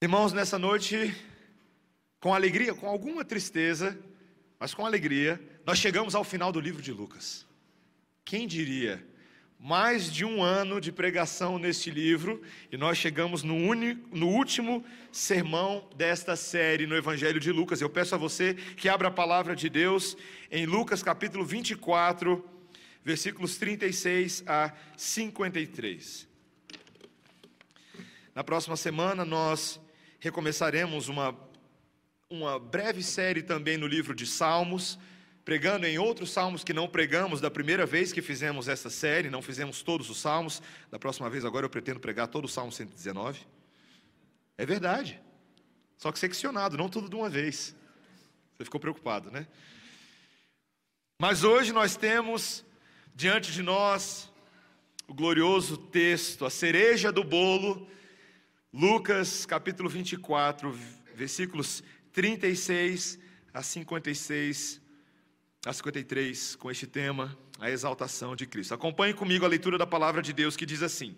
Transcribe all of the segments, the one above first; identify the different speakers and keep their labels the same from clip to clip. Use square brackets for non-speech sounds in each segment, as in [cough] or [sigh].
Speaker 1: Irmãos, nessa noite, com alegria, com alguma tristeza, mas com alegria, nós chegamos ao final do livro de Lucas. Quem diria? Mais de um ano de pregação neste livro, e nós chegamos no, no último sermão desta série no Evangelho de Lucas. Eu peço a você que abra a palavra de Deus em Lucas capítulo 24, versículos 36 a 53. Na próxima semana nós recomeçaremos uma, uma breve série também no livro de Salmos, pregando em outros salmos que não pregamos da primeira vez que fizemos essa série, não fizemos todos os salmos. Da próxima vez, agora eu pretendo pregar todo o Salmo 119. É verdade. Só que seccionado, não tudo de uma vez. Você ficou preocupado, né? Mas hoje nós temos diante de nós o glorioso texto, a cereja do bolo Lucas capítulo 24, versículos 36 a 56 a 53, com este tema, a exaltação de Cristo. Acompanhe comigo a leitura da palavra de Deus que diz assim: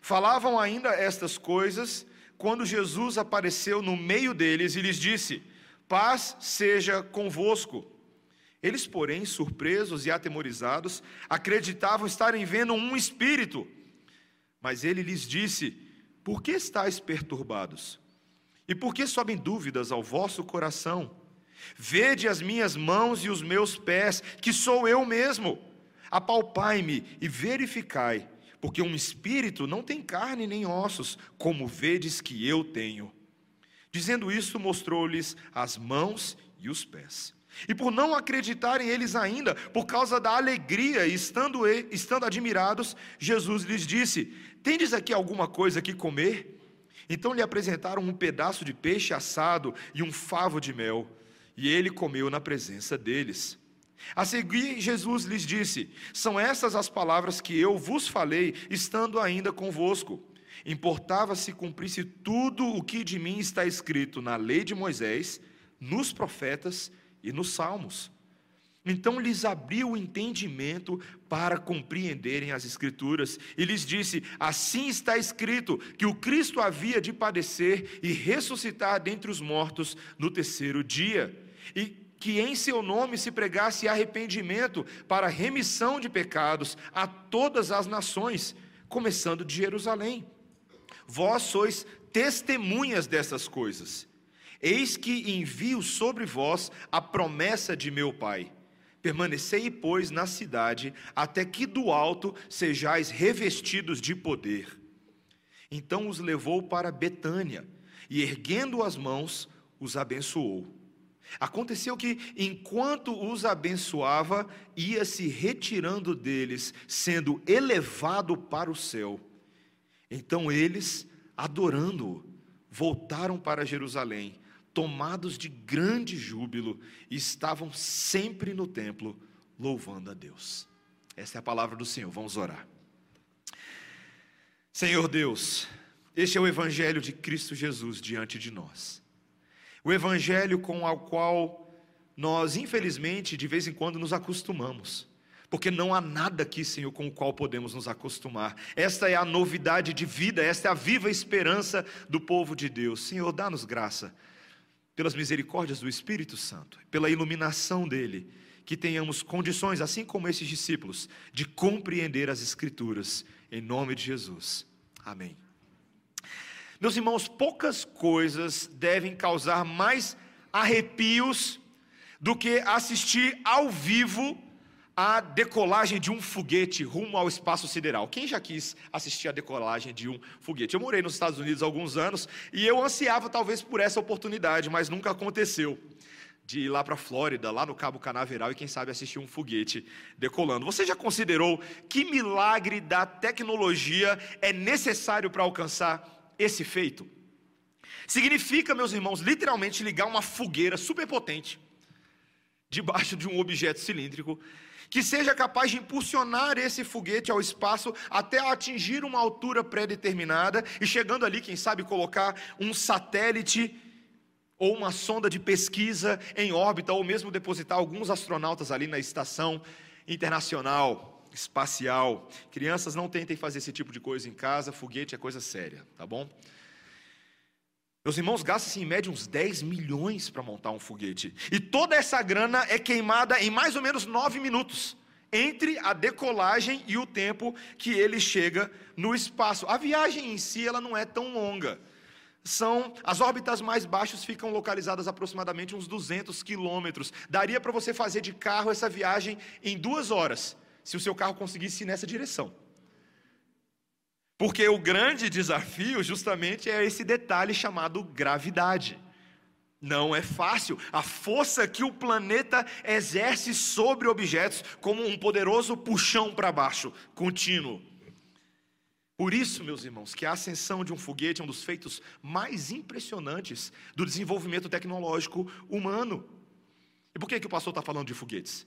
Speaker 1: Falavam ainda estas coisas quando Jesus apareceu no meio deles e lhes disse: Paz seja convosco. Eles, porém, surpresos e atemorizados, acreditavam estarem vendo um espírito. Mas ele lhes disse: por que estáis perturbados? E por que sobem dúvidas ao vosso coração? Vede as minhas mãos e os meus pés, que sou eu mesmo. Apalpai-me e verificai, porque um espírito não tem carne nem ossos, como vedes que eu tenho. Dizendo isso, mostrou-lhes as mãos e os pés. E por não acreditarem eles ainda, por causa da alegria, estando, estando admirados, Jesus lhes disse: Tendes aqui alguma coisa que comer? Então lhe apresentaram um pedaço de peixe assado e um favo de mel, e ele comeu na presença deles. A seguir, Jesus lhes disse: São essas as palavras que eu vos falei, estando ainda convosco. Importava se cumprisse tudo o que de mim está escrito na lei de Moisés, nos profetas e nos salmos. Então lhes abriu o entendimento para compreenderem as Escrituras e lhes disse: Assim está escrito que o Cristo havia de padecer e ressuscitar dentre os mortos no terceiro dia, e que em seu nome se pregasse arrependimento para remissão de pecados a todas as nações, começando de Jerusalém. Vós sois testemunhas dessas coisas. Eis que envio sobre vós a promessa de meu Pai. Permanecei, pois, na cidade, até que do alto sejais revestidos de poder. Então os levou para Betânia, e erguendo as mãos, os abençoou. Aconteceu que, enquanto os abençoava, ia se retirando deles, sendo elevado para o céu. Então eles, adorando-o, voltaram para Jerusalém tomados de grande júbilo, estavam sempre no templo louvando a Deus. Essa é a palavra do Senhor. Vamos orar. Senhor Deus, este é o evangelho de Cristo Jesus diante de nós. O evangelho com o qual nós, infelizmente, de vez em quando nos acostumamos. Porque não há nada aqui, Senhor, com o qual podemos nos acostumar. Esta é a novidade de vida, esta é a viva esperança do povo de Deus. Senhor, dá-nos graça pelas misericórdias do Espírito Santo, pela iluminação dele, que tenhamos condições, assim como esses discípulos, de compreender as Escrituras, em nome de Jesus. Amém. Meus irmãos, poucas coisas devem causar mais arrepios do que assistir ao vivo a decolagem de um foguete rumo ao espaço sideral. Quem já quis assistir a decolagem de um foguete? Eu morei nos Estados Unidos há alguns anos e eu ansiava talvez por essa oportunidade, mas nunca aconteceu. De ir lá para a Flórida, lá no Cabo Canaveral e quem sabe assistir um foguete decolando. Você já considerou que milagre da tecnologia é necessário para alcançar esse feito? Significa, meus irmãos, literalmente ligar uma fogueira superpotente debaixo de um objeto cilíndrico que seja capaz de impulsionar esse foguete ao espaço até atingir uma altura pré-determinada e chegando ali, quem sabe, colocar um satélite ou uma sonda de pesquisa em órbita, ou mesmo depositar alguns astronautas ali na estação internacional espacial. Crianças, não tentem fazer esse tipo de coisa em casa, foguete é coisa séria, tá bom? Meus irmãos gastam em média uns 10 milhões para montar um foguete. E toda essa grana é queimada em mais ou menos 9 minutos entre a decolagem e o tempo que ele chega no espaço. A viagem em si ela não é tão longa. São as órbitas mais baixas ficam localizadas aproximadamente uns 200 quilômetros. Daria para você fazer de carro essa viagem em duas horas, se o seu carro conseguisse ir nessa direção. Porque o grande desafio, justamente, é esse detalhe chamado gravidade. Não é fácil. A força que o planeta exerce sobre objetos, como um poderoso puxão para baixo, contínuo. Por isso, meus irmãos, que a ascensão de um foguete é um dos feitos mais impressionantes do desenvolvimento tecnológico humano. E por que, que o pastor está falando de foguetes?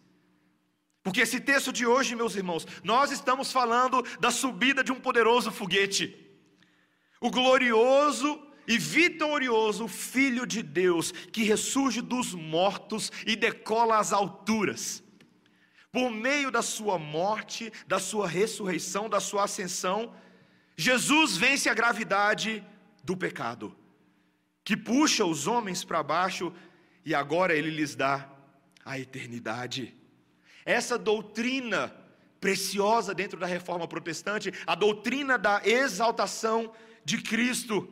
Speaker 1: Porque esse texto de hoje, meus irmãos, nós estamos falando da subida de um poderoso foguete. O glorioso e vitorioso Filho de Deus, que ressurge dos mortos e decola às alturas. Por meio da sua morte, da sua ressurreição, da sua ascensão, Jesus vence a gravidade do pecado, que puxa os homens para baixo e agora ele lhes dá a eternidade. Essa doutrina preciosa dentro da reforma protestante, a doutrina da exaltação de Cristo,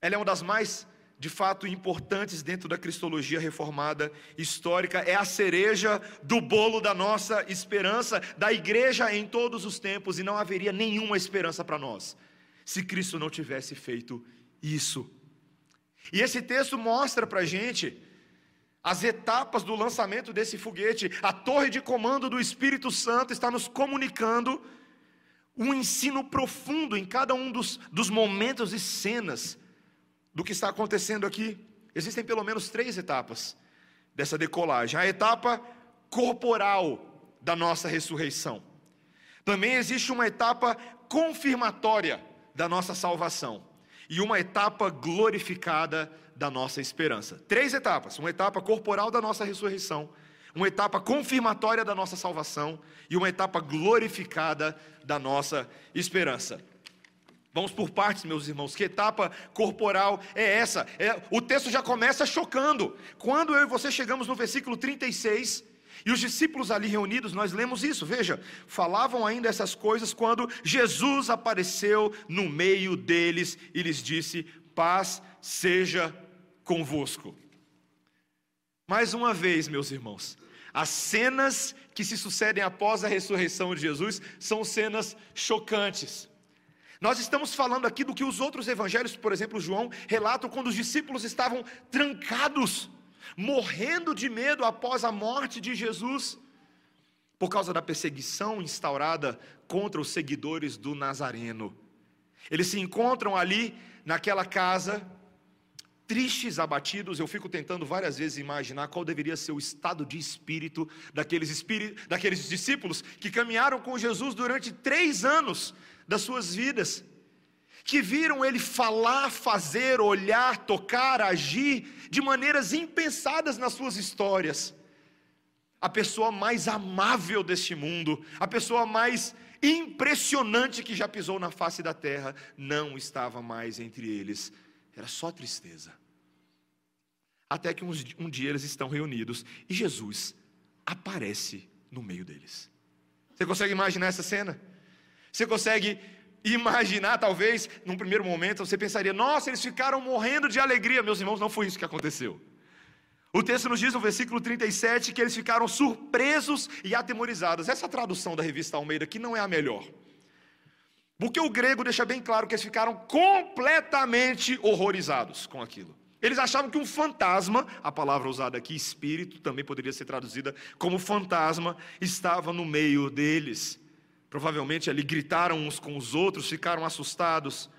Speaker 1: ela é uma das mais, de fato, importantes dentro da cristologia reformada histórica, é a cereja do bolo da nossa esperança, da igreja em todos os tempos, e não haveria nenhuma esperança para nós, se Cristo não tivesse feito isso. E esse texto mostra para a gente as etapas do lançamento desse foguete, a torre de comando do Espírito Santo está nos comunicando um ensino profundo em cada um dos, dos momentos e cenas do que está acontecendo aqui. Existem pelo menos três etapas dessa decolagem: a etapa corporal da nossa ressurreição. Também existe uma etapa confirmatória da nossa salvação e uma etapa glorificada da nossa esperança. Três etapas: uma etapa corporal da nossa ressurreição, uma etapa confirmatória da nossa salvação e uma etapa glorificada da nossa esperança. Vamos por partes, meus irmãos. Que etapa corporal é essa? É, o texto já começa chocando. Quando eu e você chegamos no versículo 36, e os discípulos ali reunidos, nós lemos isso, veja, falavam ainda essas coisas quando Jesus apareceu no meio deles e lhes disse: Paz seja convosco. Mais uma vez, meus irmãos, as cenas que se sucedem após a ressurreição de Jesus são cenas chocantes. Nós estamos falando aqui do que os outros evangelhos, por exemplo, João, relatam quando os discípulos estavam trancados, morrendo de medo após a morte de Jesus, por causa da perseguição instaurada contra os seguidores do Nazareno. Eles se encontram ali naquela casa tristes, abatidos, eu fico tentando várias vezes imaginar qual deveria ser o estado de espírito daqueles, espírito, daqueles discípulos que caminharam com Jesus durante três anos das suas vidas, que viram ele falar, fazer, olhar, tocar, agir de maneiras impensadas nas suas histórias. A pessoa mais amável deste mundo, a pessoa mais impressionante que já pisou na face da terra, não estava mais entre eles era só tristeza. Até que um dia eles estão reunidos e Jesus aparece no meio deles. Você consegue imaginar essa cena? Você consegue imaginar, talvez, num primeiro momento, você pensaria: nossa, eles ficaram morrendo de alegria. Meus irmãos, não foi isso que aconteceu. O texto nos diz no versículo 37 que eles ficaram surpresos e atemorizados. Essa tradução da revista Almeida aqui não é a melhor. Porque o grego deixa bem claro que eles ficaram completamente horrorizados com aquilo. Eles achavam que um fantasma, a palavra usada aqui, espírito, também poderia ser traduzida como fantasma, estava no meio deles. Provavelmente ali gritaram uns com os outros, ficaram assustados.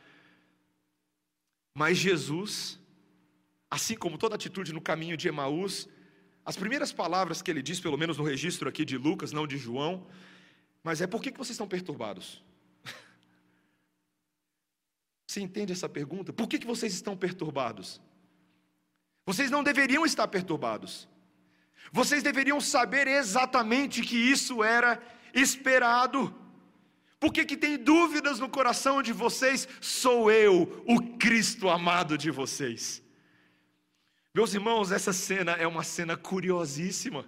Speaker 1: Mas Jesus, assim como toda atitude no caminho de Emaús, as primeiras palavras que ele diz, pelo menos no registro aqui de Lucas, não de João, mas é por que vocês estão perturbados? [laughs] Você entende essa pergunta? Por que, vocês estão perturbados? Vocês não deveriam estar perturbados. Vocês deveriam saber exatamente que isso era esperado. Porque que tem dúvidas no coração de vocês, sou eu, o Cristo amado de vocês. Meus irmãos, essa cena é uma cena curiosíssima.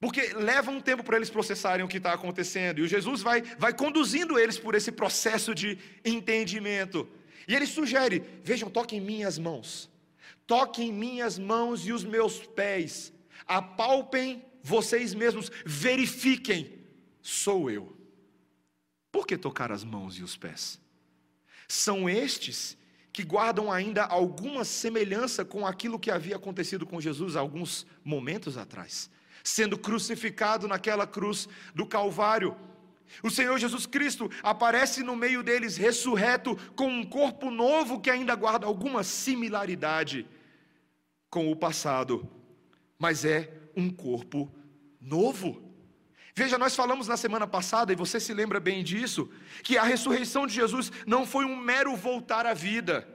Speaker 1: Porque leva um tempo para eles processarem o que está acontecendo. E o Jesus vai, vai conduzindo eles por esse processo de entendimento. E ele sugere: vejam, toquem minhas mãos. Toquem minhas mãos e os meus pés. Apalpem vocês mesmos. Verifiquem. Sou eu. Por que tocar as mãos e os pés? São estes que guardam ainda alguma semelhança com aquilo que havia acontecido com Jesus alguns momentos atrás sendo crucificado naquela cruz do Calvário. O Senhor Jesus Cristo aparece no meio deles ressurreto com um corpo novo que ainda guarda alguma similaridade com o passado, mas é um corpo novo. Veja, nós falamos na semana passada, e você se lembra bem disso, que a ressurreição de Jesus não foi um mero voltar à vida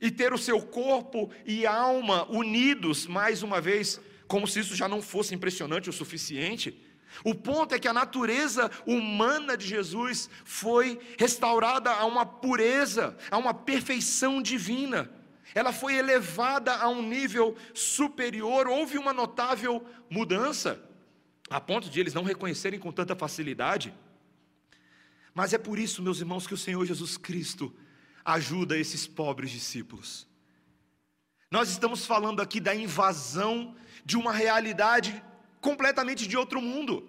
Speaker 1: e ter o seu corpo e alma unidos mais uma vez como se isso já não fosse impressionante o suficiente. O ponto é que a natureza humana de Jesus foi restaurada a uma pureza, a uma perfeição divina. Ela foi elevada a um nível superior, houve uma notável mudança, a ponto de eles não reconhecerem com tanta facilidade. Mas é por isso, meus irmãos, que o Senhor Jesus Cristo ajuda esses pobres discípulos. Nós estamos falando aqui da invasão de uma realidade completamente de outro mundo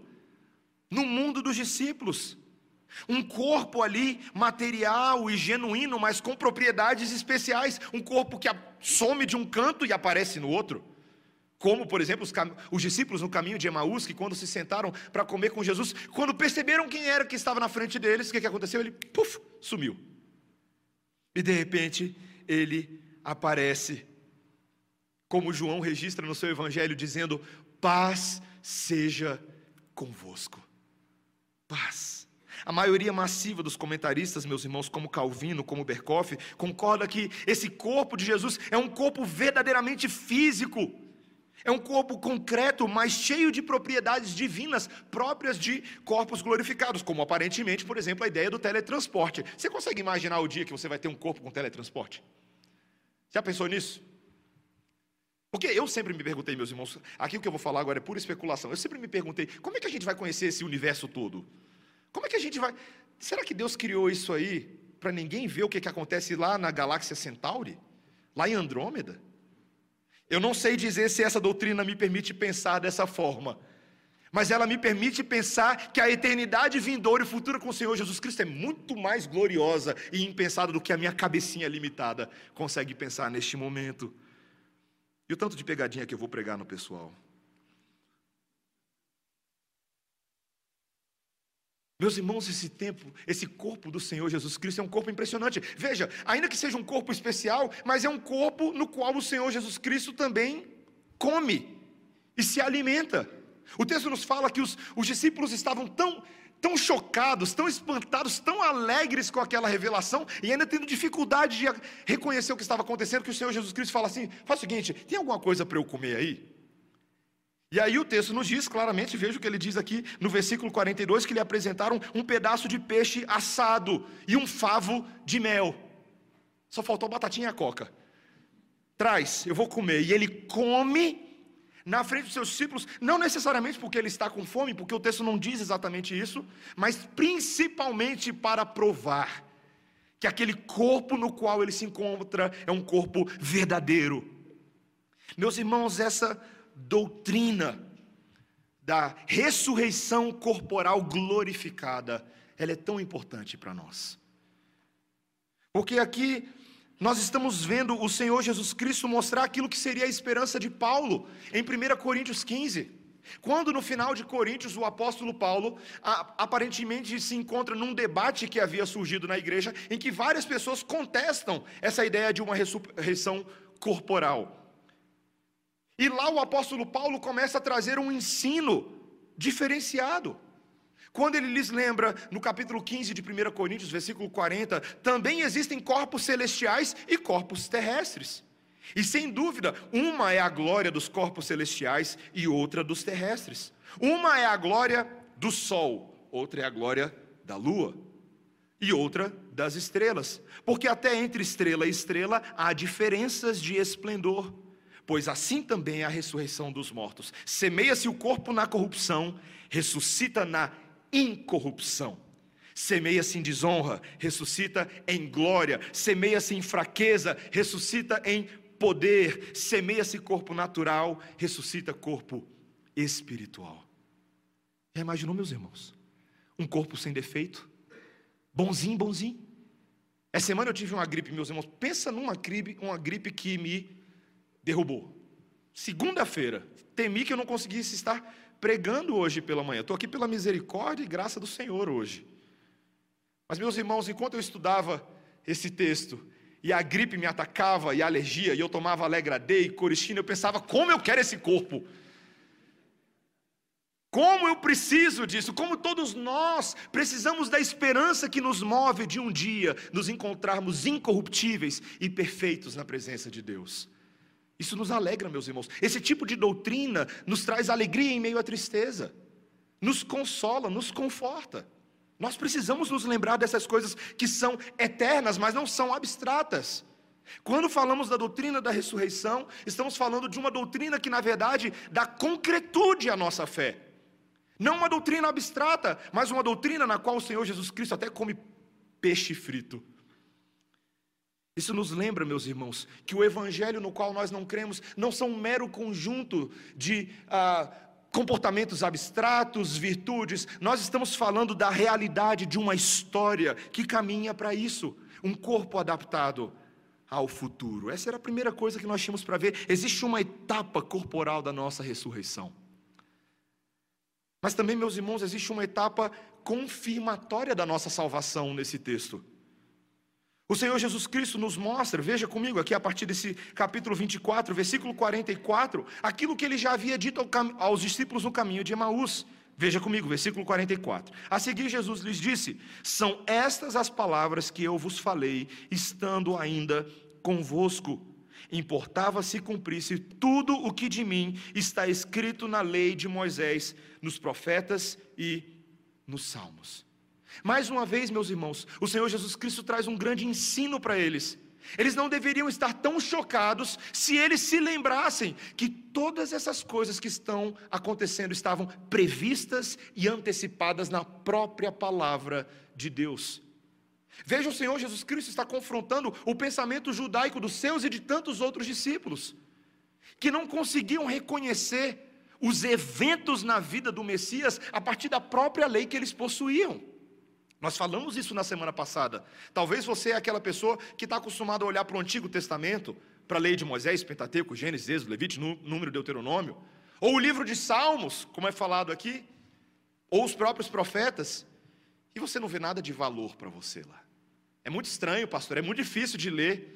Speaker 1: no mundo dos discípulos. Um corpo ali material e genuíno, mas com propriedades especiais. Um corpo que some de um canto e aparece no outro. Como, por exemplo, os, os, discípulos no caminho de Emaús, que quando se sentaram para comer com Jesus, quando perceberam quem era que estava na frente deles, o que, que aconteceu? Ele, puf, sumiu. E de repente, ele aparece como João registra no seu evangelho, dizendo: paz seja convosco. Paz. A maioria massiva dos comentaristas, meus irmãos, como Calvino, como Berkoff, concorda que esse corpo de Jesus é um corpo verdadeiramente físico. É um corpo concreto, mas cheio de propriedades divinas próprias de corpos glorificados, como aparentemente, por exemplo, a ideia do teletransporte. Você consegue imaginar o dia que você vai ter um corpo com teletransporte? Já pensou nisso? Porque eu sempre me perguntei, meus irmãos, aqui o que eu vou falar agora é pura especulação. Eu sempre me perguntei, como é que a gente vai conhecer esse universo todo? Como é que a gente vai. Será que Deus criou isso aí para ninguém ver o que, que acontece lá na galáxia Centauri? Lá em Andrômeda? Eu não sei dizer se essa doutrina me permite pensar dessa forma, mas ela me permite pensar que a eternidade vindoura e futura com o Senhor Jesus Cristo é muito mais gloriosa e impensada do que a minha cabecinha limitada consegue pensar neste momento. E o tanto de pegadinha que eu vou pregar no pessoal. Meus irmãos, esse tempo, esse corpo do Senhor Jesus Cristo é um corpo impressionante. Veja, ainda que seja um corpo especial, mas é um corpo no qual o Senhor Jesus Cristo também come e se alimenta. O texto nos fala que os, os discípulos estavam tão tão chocados, tão espantados, tão alegres com aquela revelação e ainda tendo dificuldade de reconhecer o que estava acontecendo, que o Senhor Jesus Cristo fala assim: faz o seguinte, tem alguma coisa para eu comer aí? E aí o texto nos diz claramente, veja o que ele diz aqui no versículo 42, que lhe apresentaram um pedaço de peixe assado e um favo de mel. Só faltou batatinha e a coca. Traz, eu vou comer. E ele come na frente dos seus discípulos, não necessariamente porque ele está com fome, porque o texto não diz exatamente isso, mas principalmente para provar que aquele corpo no qual ele se encontra é um corpo verdadeiro. Meus irmãos, essa doutrina da ressurreição corporal glorificada, ela é tão importante para nós. Porque aqui nós estamos vendo o Senhor Jesus Cristo mostrar aquilo que seria a esperança de Paulo em 1 Coríntios 15. Quando no final de Coríntios o apóstolo Paulo aparentemente se encontra num debate que havia surgido na igreja, em que várias pessoas contestam essa ideia de uma ressurreição corporal. E lá o apóstolo Paulo começa a trazer um ensino diferenciado. Quando ele lhes lembra, no capítulo 15 de 1 Coríntios, versículo 40, também existem corpos celestiais e corpos terrestres. E sem dúvida, uma é a glória dos corpos celestiais e outra dos terrestres. Uma é a glória do sol, outra é a glória da lua, e outra das estrelas, porque até entre estrela e estrela há diferenças de esplendor. Pois assim também é a ressurreição dos mortos. Semeia-se o corpo na corrupção, ressuscita na incorrupção. Semeia-se em desonra, ressuscita em glória. Semeia-se em fraqueza, ressuscita em poder. Semeia-se corpo natural, ressuscita corpo espiritual. Já imaginou, meus irmãos? Um corpo sem defeito, bonzinho, bonzinho. Essa semana eu tive uma gripe, meus irmãos. Pensa numa gripe, uma gripe que me derrubou. Segunda-feira, temi que eu não conseguisse estar pregando hoje pela manhã. Estou aqui pela misericórdia e graça do Senhor hoje. Mas, meus irmãos, enquanto eu estudava esse texto, e a gripe me atacava, e a alergia, e eu tomava Alegra D e Coristina, eu pensava, como eu quero esse corpo. Como eu preciso disso, como todos nós precisamos da esperança que nos move de um dia nos encontrarmos incorruptíveis e perfeitos na presença de Deus. Isso nos alegra, meus irmãos. Esse tipo de doutrina nos traz alegria em meio à tristeza, nos consola, nos conforta. Nós precisamos nos lembrar dessas coisas que são eternas, mas não são abstratas. Quando falamos da doutrina da ressurreição, estamos falando de uma doutrina que, na verdade, dá concretude à nossa fé. Não uma doutrina abstrata, mas uma doutrina na qual o Senhor Jesus Cristo até come peixe frito. Isso nos lembra, meus irmãos, que o evangelho no qual nós não cremos não são um mero conjunto de ah, comportamentos abstratos, virtudes. Nós estamos falando da realidade de uma história que caminha para isso um corpo adaptado ao futuro. Essa era a primeira coisa que nós tínhamos para ver. Existe uma etapa corporal da nossa ressurreição. Mas também, meus irmãos, existe uma etapa confirmatória da nossa salvação nesse texto. O Senhor Jesus Cristo nos mostra, veja comigo aqui a partir desse capítulo 24, versículo 44, aquilo que ele já havia dito aos discípulos no caminho de Emaús. Veja comigo, versículo 44. A seguir, Jesus lhes disse: São estas as palavras que eu vos falei, estando ainda convosco. Importava se cumprisse tudo o que de mim está escrito na lei de Moisés, nos profetas e nos salmos. Mais uma vez, meus irmãos, o Senhor Jesus Cristo traz um grande ensino para eles. Eles não deveriam estar tão chocados se eles se lembrassem que todas essas coisas que estão acontecendo estavam previstas e antecipadas na própria palavra de Deus. Veja, o Senhor Jesus Cristo está confrontando o pensamento judaico dos seus e de tantos outros discípulos, que não conseguiam reconhecer os eventos na vida do Messias a partir da própria lei que eles possuíam. Nós falamos isso na semana passada. Talvez você é aquela pessoa que está acostumado a olhar para o Antigo Testamento, para a lei de Moisés, Pentateuco, Gênesis, Êxodo, Levite, Número, Deuteronômio, ou o livro de Salmos, como é falado aqui, ou os próprios profetas, e você não vê nada de valor para você lá. É muito estranho, pastor, é muito difícil de ler.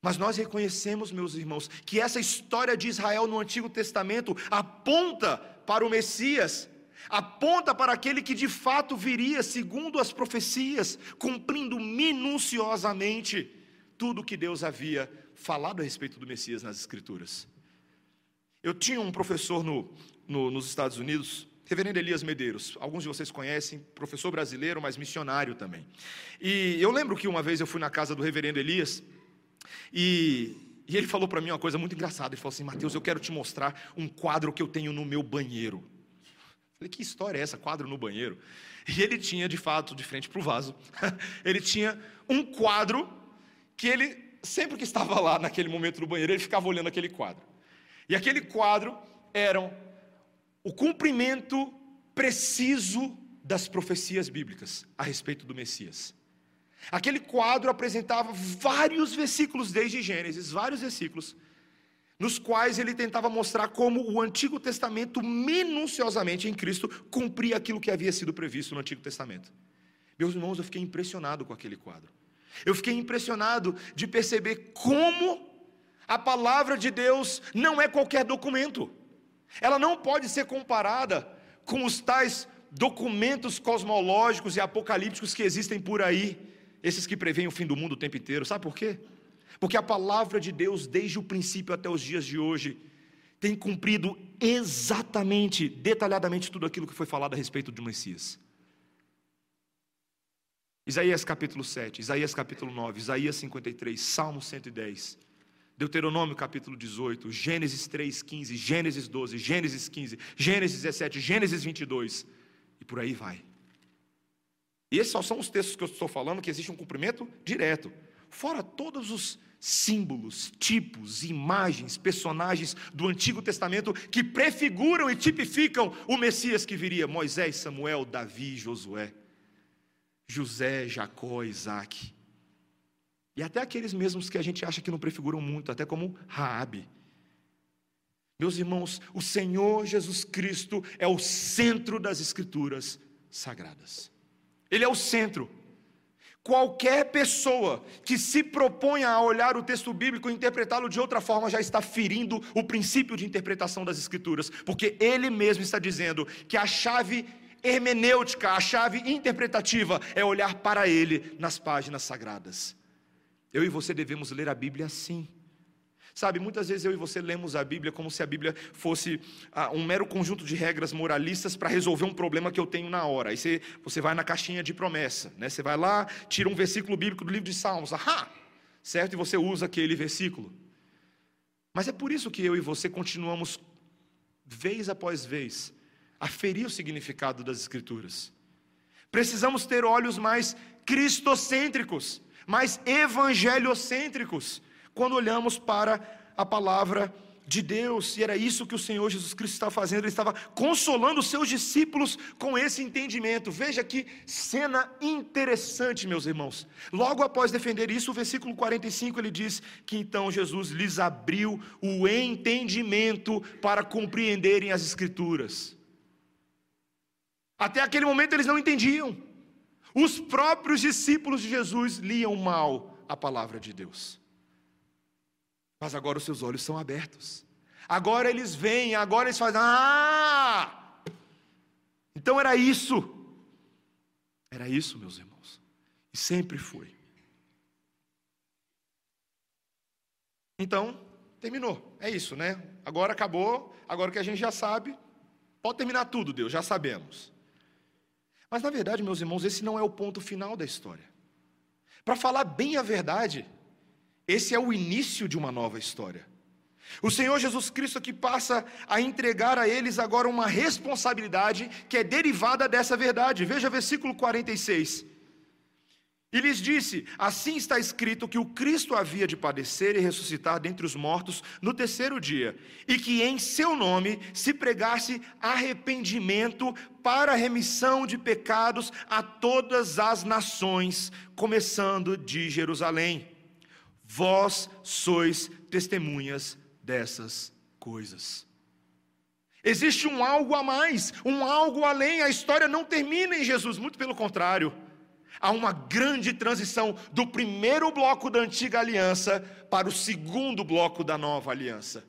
Speaker 1: Mas nós reconhecemos, meus irmãos, que essa história de Israel no Antigo Testamento aponta para o Messias aponta para aquele que de fato viria segundo as profecias, cumprindo minuciosamente tudo o que Deus havia falado a respeito do Messias nas Escrituras. Eu tinha um professor no, no, nos Estados Unidos, Reverendo Elias Medeiros, alguns de vocês conhecem, professor brasileiro, mas missionário também. E eu lembro que uma vez eu fui na casa do Reverendo Elias e, e ele falou para mim uma coisa muito engraçada. Ele falou assim: Mateus, eu quero te mostrar um quadro que eu tenho no meu banheiro. Falei, que história é essa? Quadro no banheiro. E ele tinha, de fato, de frente para o vaso, [laughs] ele tinha um quadro que ele, sempre que estava lá naquele momento no banheiro, ele ficava olhando aquele quadro. E aquele quadro era o cumprimento preciso das profecias bíblicas a respeito do Messias. Aquele quadro apresentava vários versículos desde Gênesis, vários versículos, nos quais ele tentava mostrar como o Antigo Testamento, minuciosamente em Cristo, cumpria aquilo que havia sido previsto no Antigo Testamento. Meus irmãos, eu fiquei impressionado com aquele quadro. Eu fiquei impressionado de perceber como a palavra de Deus não é qualquer documento. Ela não pode ser comparada com os tais documentos cosmológicos e apocalípticos que existem por aí, esses que preveem o fim do mundo o tempo inteiro. Sabe por quê? Porque a palavra de Deus, desde o princípio até os dias de hoje, tem cumprido exatamente, detalhadamente tudo aquilo que foi falado a respeito do Messias. Isaías capítulo 7, Isaías capítulo 9, Isaías 53, Salmo 110, Deuteronômio capítulo 18, Gênesis 3, 15, Gênesis 12, Gênesis 15, Gênesis 17, Gênesis 22, e por aí vai. E esses só são os textos que eu estou falando que existe um cumprimento direto. Fora todos os símbolos, tipos, imagens, personagens do Antigo Testamento que prefiguram e tipificam o Messias que viria: Moisés, Samuel, Davi, Josué. José, Jacó, Isaac. E até aqueles mesmos que a gente acha que não prefiguram muito, até como Raabe. Meus irmãos, o Senhor Jesus Cristo é o centro das escrituras sagradas. Ele é o centro. Qualquer pessoa que se proponha a olhar o texto bíblico e interpretá-lo de outra forma já está ferindo o princípio de interpretação das Escrituras, porque ele mesmo está dizendo que a chave hermenêutica, a chave interpretativa é olhar para Ele nas páginas sagradas. Eu e você devemos ler a Bíblia assim. Sabe, muitas vezes eu e você lemos a Bíblia como se a Bíblia fosse ah, um mero conjunto de regras moralistas para resolver um problema que eu tenho na hora. Aí você, você vai na caixinha de promessa, né? Você vai lá, tira um versículo bíblico do livro de Salmos, ahá, certo? E você usa aquele versículo. Mas é por isso que eu e você continuamos, vez após vez, aferir o significado das Escrituras. Precisamos ter olhos mais cristocêntricos, mais evangeliocêntricos, quando olhamos para a palavra de Deus, e era isso que o Senhor Jesus Cristo estava fazendo, ele estava consolando os seus discípulos com esse entendimento. Veja que cena interessante, meus irmãos. Logo após defender isso, o versículo 45 ele diz que então Jesus lhes abriu o entendimento para compreenderem as Escrituras. Até aquele momento eles não entendiam. Os próprios discípulos de Jesus liam mal a palavra de Deus. Mas agora os seus olhos são abertos. Agora eles veem, agora eles fazem. Ah! Então era isso. Era isso, meus irmãos. E sempre foi. Então, terminou. É isso, né? Agora acabou. Agora que a gente já sabe, pode terminar tudo, Deus, já sabemos. Mas na verdade, meus irmãos, esse não é o ponto final da história. Para falar bem a verdade, esse é o início de uma nova história. O Senhor Jesus Cristo aqui passa a entregar a eles agora uma responsabilidade que é derivada dessa verdade. Veja versículo 46. E lhes disse: Assim está escrito que o Cristo havia de padecer e ressuscitar dentre os mortos no terceiro dia, e que em seu nome se pregasse arrependimento para remissão de pecados a todas as nações, começando de Jerusalém. Vós sois testemunhas dessas coisas. Existe um algo a mais, um algo além, a história não termina em Jesus, muito pelo contrário há uma grande transição do primeiro bloco da antiga aliança para o segundo bloco da nova aliança.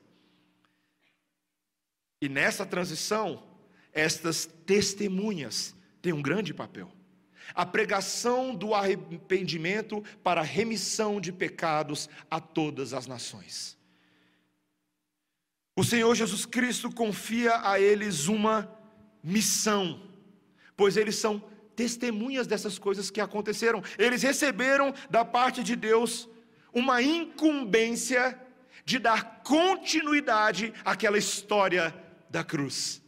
Speaker 1: E nessa transição, estas testemunhas têm um grande papel. A pregação do arrependimento para remissão de pecados a todas as nações. O Senhor Jesus Cristo confia a eles uma missão, pois eles são testemunhas dessas coisas que aconteceram. Eles receberam da parte de Deus uma incumbência de dar continuidade àquela história da cruz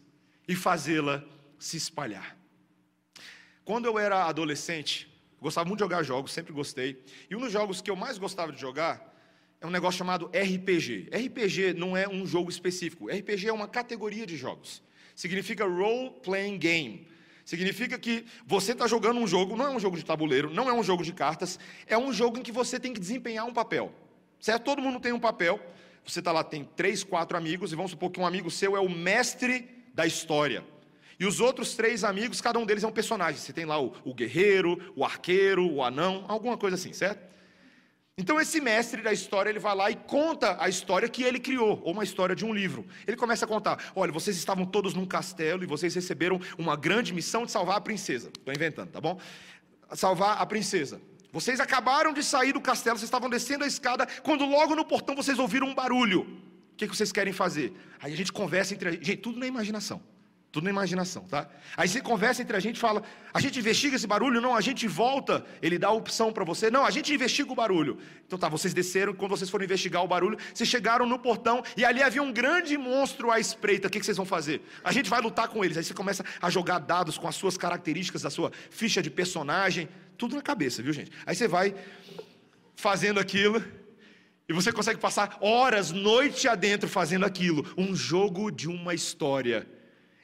Speaker 1: e fazê-la se espalhar. Quando eu era adolescente, gostava muito de jogar jogos, sempre gostei. E um dos jogos que eu mais gostava de jogar é um negócio chamado RPG. RPG não é um jogo específico. RPG é uma categoria de jogos. Significa Role Playing Game. Significa que você está jogando um jogo, não é um jogo de tabuleiro, não é um jogo de cartas, é um jogo em que você tem que desempenhar um papel. Certo? Todo mundo tem um papel. Você está lá, tem três, quatro amigos, e vamos supor que um amigo seu é o mestre da história. E os outros três amigos, cada um deles é um personagem. Você tem lá o, o guerreiro, o arqueiro, o anão, alguma coisa assim, certo? Então esse mestre da história, ele vai lá e conta a história que ele criou, ou uma história de um livro. Ele começa a contar: olha, vocês estavam todos num castelo e vocês receberam uma grande missão de salvar a princesa. Estou inventando, tá bom? Salvar a princesa. Vocês acabaram de sair do castelo, vocês estavam descendo a escada, quando logo no portão vocês ouviram um barulho. O que, vocês querem fazer? Aí a gente conversa entre a gente, tudo na imaginação. Tudo na imaginação, tá? Aí você conversa entre a gente fala: a gente investiga esse barulho? Não, a gente volta. Ele dá a opção para você: não, a gente investiga o barulho. Então tá, vocês desceram, quando vocês foram investigar o barulho, vocês chegaram no portão e ali havia um grande monstro à espreita. O que, que vocês vão fazer? A gente vai lutar com eles. Aí você começa a jogar dados com as suas características, a sua ficha de personagem, tudo na cabeça, viu, gente? Aí você vai fazendo aquilo. E você consegue passar horas, noite adentro fazendo aquilo. Um jogo de uma história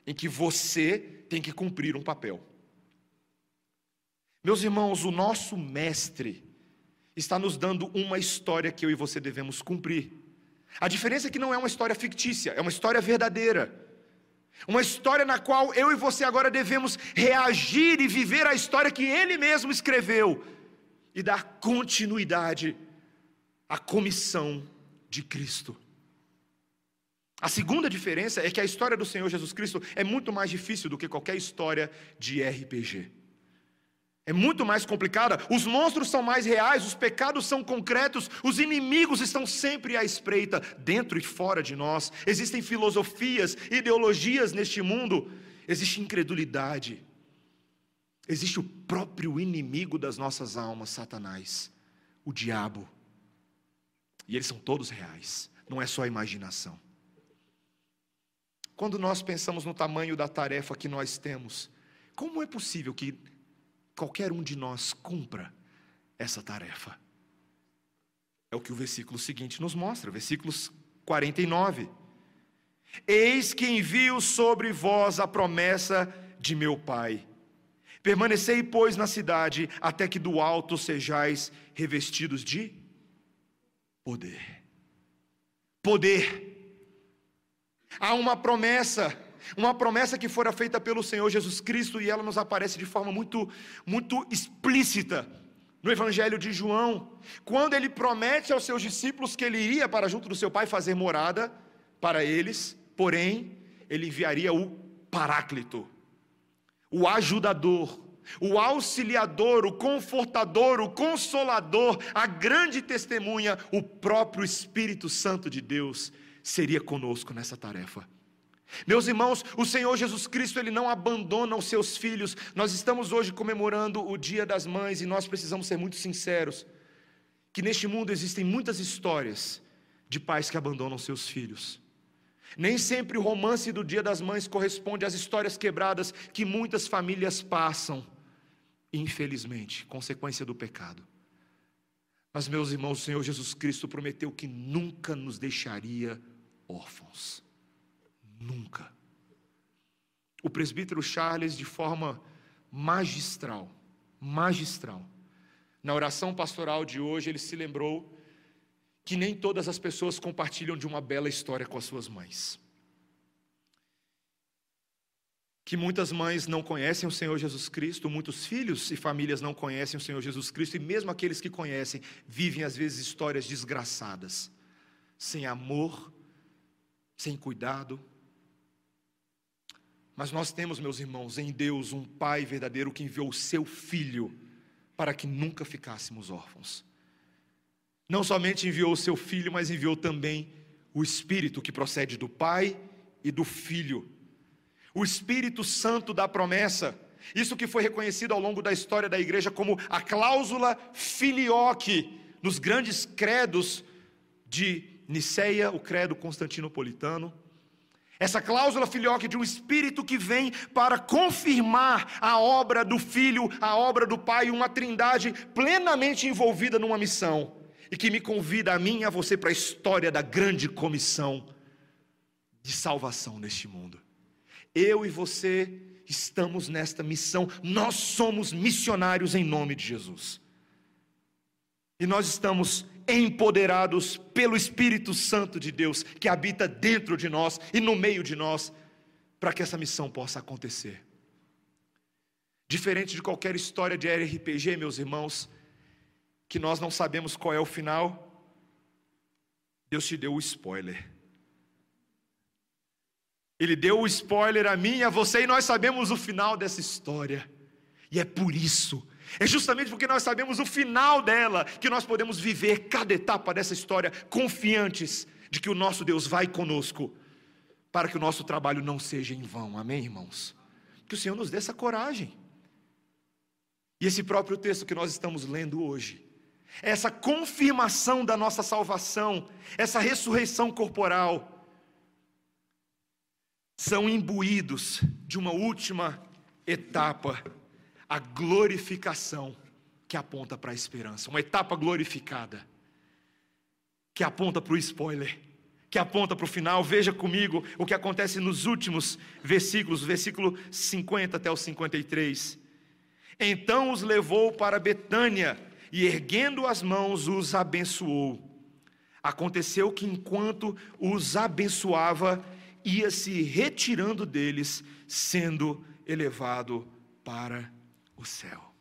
Speaker 1: em que você tem que cumprir um papel. Meus irmãos, o nosso mestre está nos dando uma história que eu e você devemos cumprir. A diferença é que não é uma história fictícia, é uma história verdadeira. Uma história na qual eu e você agora devemos reagir e viver a história que ele mesmo escreveu e dar continuidade à comissão de Cristo. A segunda diferença é que a história do Senhor Jesus Cristo é muito mais difícil do que qualquer história de RPG. É muito mais complicada, os monstros são mais reais, os pecados são concretos, os inimigos estão sempre à espreita, dentro e fora de nós. Existem filosofias, ideologias neste mundo, existe incredulidade, existe o próprio inimigo das nossas almas, Satanás, o diabo. E eles são todos reais, não é só imaginação. Quando nós pensamos no tamanho da tarefa que nós temos, como é possível que qualquer um de nós cumpra essa tarefa? É o que o versículo seguinte nos mostra, versículos 49. Eis que envio sobre vós a promessa de meu Pai. Permanecei, pois, na cidade, até que do alto sejais revestidos de poder. Poder Há uma promessa, uma promessa que fora feita pelo Senhor Jesus Cristo e ela nos aparece de forma muito, muito explícita no Evangelho de João, quando ele promete aos seus discípulos que ele iria para junto do seu Pai fazer morada para eles, porém, ele enviaria o Paráclito, o ajudador, o auxiliador, o confortador, o consolador, a grande testemunha, o próprio Espírito Santo de Deus seria conosco nessa tarefa. Meus irmãos, o Senhor Jesus Cristo, Ele não abandona os seus filhos. Nós estamos hoje comemorando o Dia das Mães e nós precisamos ser muito sinceros que neste mundo existem muitas histórias de pais que abandonam seus filhos. Nem sempre o romance do Dia das Mães corresponde às histórias quebradas que muitas famílias passam, infelizmente, consequência do pecado. Mas, meus irmãos, o Senhor Jesus Cristo prometeu que nunca nos deixaria órfãos. Nunca. O presbítero Charles, de forma magistral, magistral, na oração pastoral de hoje, ele se lembrou que nem todas as pessoas compartilham de uma bela história com as suas mães. Que muitas mães não conhecem o Senhor Jesus Cristo, muitos filhos e famílias não conhecem o Senhor Jesus Cristo, e mesmo aqueles que conhecem vivem às vezes histórias desgraçadas, sem amor, sem cuidado. Mas nós temos, meus irmãos, em Deus um Pai verdadeiro que enviou o seu Filho para que nunca ficássemos órfãos. Não somente enviou o seu Filho, mas enviou também o Espírito que procede do Pai e do Filho. O Espírito Santo da promessa. Isso que foi reconhecido ao longo da história da igreja como a cláusula filioque nos grandes credos de Niceia, o credo constantinopolitano. Essa cláusula filioque de um espírito que vem para confirmar a obra do Filho, a obra do Pai, uma trindade plenamente envolvida numa missão e que me convida a mim e a você para a história da grande comissão de salvação neste mundo. Eu e você estamos nesta missão, nós somos missionários em nome de Jesus. E nós estamos empoderados pelo Espírito Santo de Deus que habita dentro de nós e no meio de nós, para que essa missão possa acontecer. Diferente de qualquer história de RPG, meus irmãos, que nós não sabemos qual é o final, Deus te deu o spoiler. Ele deu o spoiler a mim e a você, e nós sabemos o final dessa história. E é por isso é justamente porque nós sabemos o final dela que nós podemos viver cada etapa dessa história confiantes de que o nosso Deus vai conosco para que o nosso trabalho não seja em vão. Amém, irmãos? Que o Senhor nos dê essa coragem. E esse próprio texto que nós estamos lendo hoje, essa confirmação da nossa salvação, essa ressurreição corporal, são imbuídos de uma última etapa, a glorificação, que aponta para a esperança, uma etapa glorificada, que aponta para o spoiler, que aponta para o final. Veja comigo o que acontece nos últimos versículos, versículo 50 até o 53. Então os levou para Betânia e, erguendo as mãos, os abençoou. Aconteceu que enquanto os abençoava, ia se retirando deles, sendo elevado para o céu.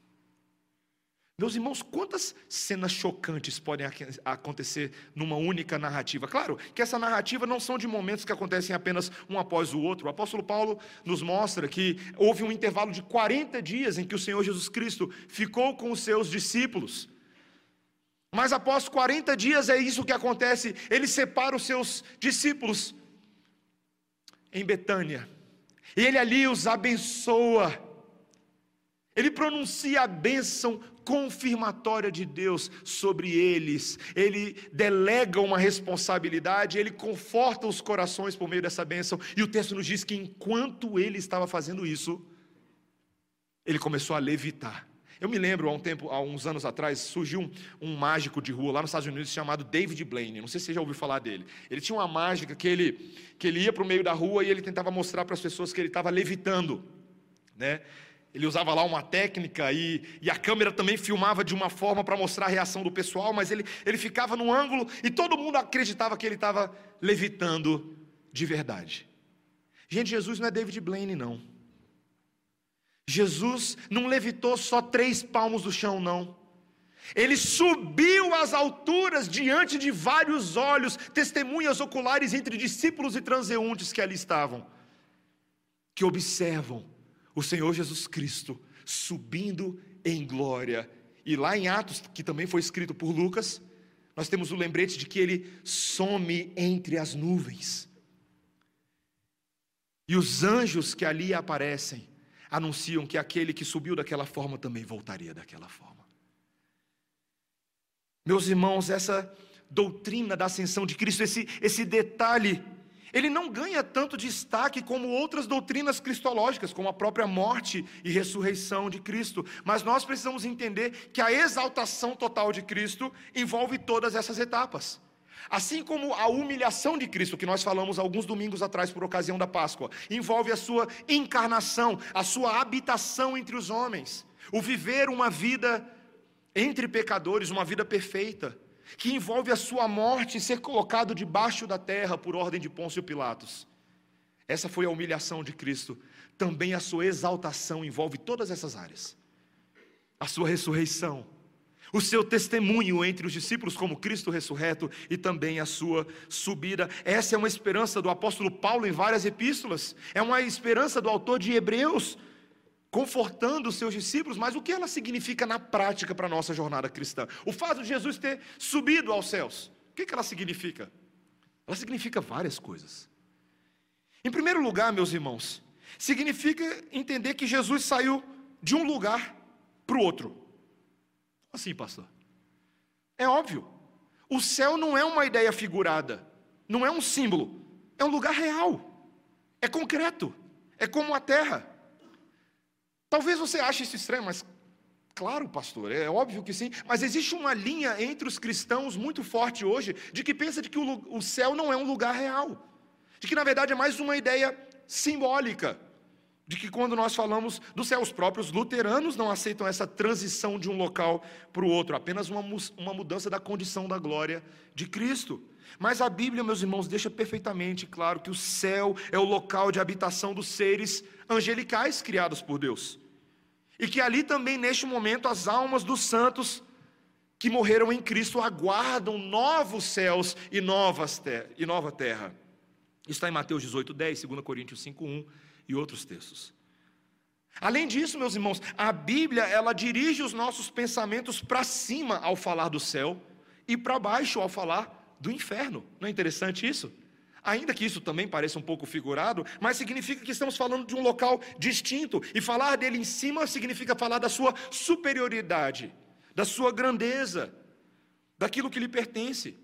Speaker 1: Meus irmãos, quantas cenas chocantes podem acontecer numa única narrativa? Claro que essa narrativa não são de momentos que acontecem apenas um após o outro. O apóstolo Paulo nos mostra que houve um intervalo de 40 dias em que o Senhor Jesus Cristo ficou com os seus discípulos. Mas após 40 dias é isso que acontece, ele separa os seus discípulos em Betânia. E ele ali os abençoa. Ele pronuncia a bênção confirmatória de Deus sobre eles. Ele delega uma responsabilidade, ele conforta os corações por meio dessa bênção. E o texto nos diz que enquanto ele estava fazendo isso, ele começou a levitar. Eu me lembro, há um tempo, há uns anos atrás, surgiu um, um, mágico de rua lá nos Estados Unidos chamado David Blaine. Não sei se você já ouviu falar dele. Ele tinha uma mágica que ele, que ele ia para o meio da rua e ele tentava mostrar para as pessoas que ele estava levitando. Né? Ele usava lá uma técnica e, e a câmera também filmava de uma forma para mostrar a reação do pessoal, mas ele, ele ficava num ângulo e todo mundo acreditava que ele estava levitando de verdade. Gente, Jesus não é David Blaine, não. Jesus não levitou só três palmos do chão, não. Ele subiu às alturas diante de vários olhos, testemunhas oculares entre discípulos e transeuntes que ali estavam, que observam o Senhor Jesus Cristo subindo em glória. E lá em Atos, que também foi escrito por Lucas, nós temos o lembrete de que ele some entre as nuvens. E os anjos que ali aparecem anunciam que aquele que subiu daquela forma também voltaria daquela forma. Meus irmãos, essa doutrina da ascensão de Cristo, esse, esse detalhe, ele não ganha tanto destaque como outras doutrinas cristológicas, como a própria morte e ressurreição de Cristo. Mas nós precisamos entender que a exaltação total de Cristo envolve todas essas etapas. Assim como a humilhação de Cristo, que nós falamos alguns domingos atrás por ocasião da Páscoa, envolve a sua encarnação, a sua habitação entre os homens, o viver uma vida entre pecadores, uma vida perfeita, que envolve a sua morte e ser colocado debaixo da terra por ordem de Pôncio Pilatos. Essa foi a humilhação de Cristo. Também a sua exaltação envolve todas essas áreas. A sua ressurreição, o seu testemunho entre os discípulos como Cristo ressurreto e também a sua subida. Essa é uma esperança do apóstolo Paulo em várias epístolas, é uma esperança do autor de Hebreus, confortando os seus discípulos, mas o que ela significa na prática para a nossa jornada cristã? O fato de Jesus ter subido aos céus, o que ela significa? Ela significa várias coisas. Em primeiro lugar, meus irmãos, significa entender que Jesus saiu de um lugar para o outro assim, pastor? É óbvio. O céu não é uma ideia figurada, não é um símbolo, é um lugar real, é concreto, é como a terra. Talvez você ache isso estranho, mas claro, pastor, é óbvio que sim, mas existe uma linha entre os cristãos muito forte hoje de que pensa de que o, o céu não é um lugar real, de que na verdade é mais uma ideia simbólica de que quando nós falamos do céu, os próprios luteranos não aceitam essa transição de um local para o outro, apenas uma, uma mudança da condição da glória de Cristo. Mas a Bíblia, meus irmãos, deixa perfeitamente claro que o céu é o local de habitação dos seres angelicais criados por Deus. E que ali também, neste momento, as almas dos santos que morreram em Cristo aguardam novos céus e, novas ter e nova terra. Isso está em Mateus 18, 10, 2 Coríntios 5, 1 e outros textos. Além disso, meus irmãos, a Bíblia ela dirige os nossos pensamentos para cima ao falar do céu e para baixo ao falar do inferno. Não é interessante isso? Ainda que isso também pareça um pouco figurado, mas significa que estamos falando de um local distinto. E falar dele em cima significa falar da sua superioridade, da sua grandeza, daquilo que lhe pertence.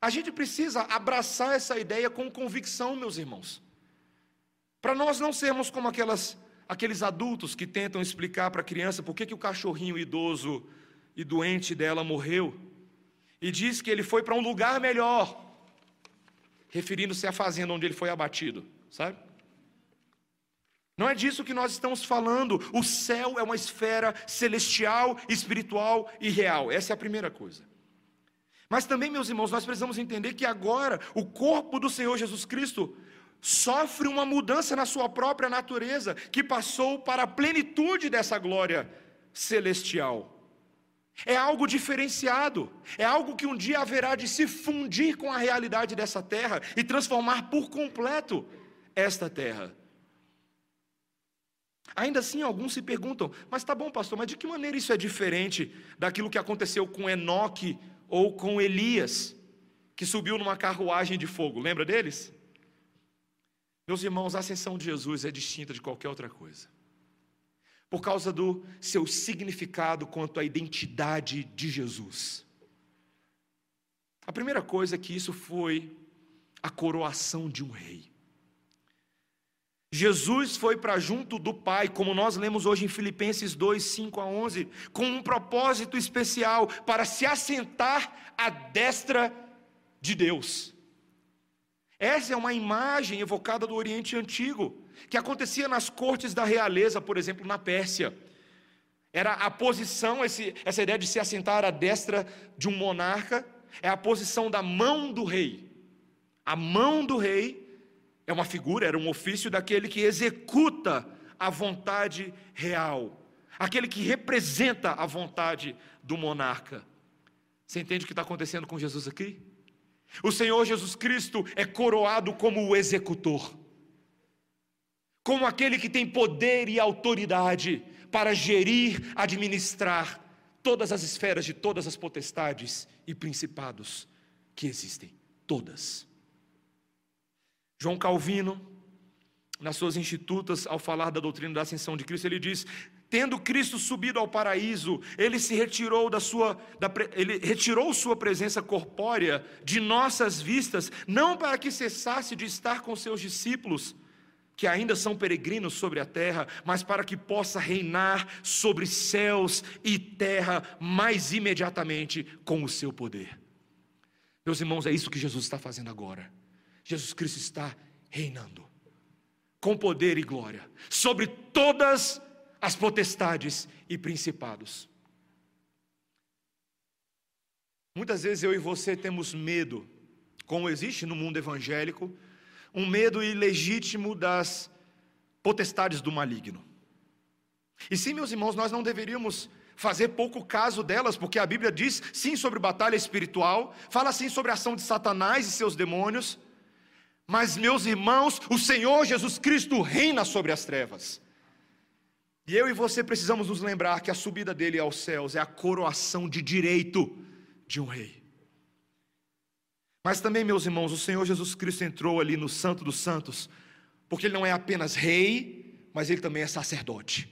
Speaker 1: A gente precisa abraçar essa ideia com convicção, meus irmãos. Para nós não sermos como aquelas, aqueles adultos que tentam explicar para a criança por que, que o cachorrinho idoso e doente dela morreu. E diz que ele foi para um lugar melhor referindo-se à fazenda onde ele foi abatido, sabe? Não é disso que nós estamos falando. O céu é uma esfera celestial, espiritual e real. Essa é a primeira coisa. Mas também, meus irmãos, nós precisamos entender que agora o corpo do Senhor Jesus Cristo sofre uma mudança na sua própria natureza, que passou para a plenitude dessa glória celestial. É algo diferenciado, é algo que um dia haverá de se fundir com a realidade dessa terra e transformar por completo esta terra. Ainda assim, alguns se perguntam: mas tá bom, pastor, mas de que maneira isso é diferente daquilo que aconteceu com Enoque ou com Elias, que subiu numa carruagem de fogo? Lembra deles? Meus irmãos, a ascensão de Jesus é distinta de qualquer outra coisa por causa do seu significado quanto à identidade de Jesus. A primeira coisa é que isso foi a coroação de um rei. Jesus foi para junto do Pai, como nós lemos hoje em Filipenses 2, 5 a 11, com um propósito especial para se assentar à destra de Deus. Essa é uma imagem evocada do Oriente Antigo que acontecia nas cortes da realeza, por exemplo, na Pérsia. Era a posição, esse, essa ideia de se assentar à destra de um monarca, é a posição da mão do rei. A mão do rei é uma figura, era um ofício daquele que executa a vontade real, aquele que representa a vontade do monarca. Você entende o que está acontecendo com Jesus aqui? O Senhor Jesus Cristo é coroado como o executor como aquele que tem poder e autoridade para gerir, administrar todas as esferas de todas as potestades e principados que existem, todas. João Calvino, nas suas institutas, ao falar da doutrina da ascensão de Cristo, ele diz: tendo Cristo subido ao paraíso, ele se retirou da sua, da, ele retirou sua presença corpórea de nossas vistas, não para que cessasse de estar com seus discípulos, que ainda são peregrinos sobre a terra, mas para que possa reinar sobre céus e terra mais imediatamente com o seu poder. Meus irmãos, é isso que Jesus está fazendo agora. Jesus Cristo está reinando com poder e glória sobre todas as potestades e principados. Muitas vezes eu e você temos medo, como existe no mundo evangélico, um medo ilegítimo das potestades do maligno. E sim, meus irmãos, nós não deveríamos fazer pouco caso delas, porque a Bíblia diz sim sobre batalha espiritual, fala sim sobre a ação de Satanás e seus demônios, mas, meus irmãos, o Senhor Jesus Cristo reina sobre as trevas. E eu e você precisamos nos lembrar que a subida dele aos céus é a coroação de direito de um rei. Mas também, meus irmãos, o Senhor Jesus Cristo entrou ali no Santo dos Santos, porque Ele não é apenas rei, mas Ele também é sacerdote.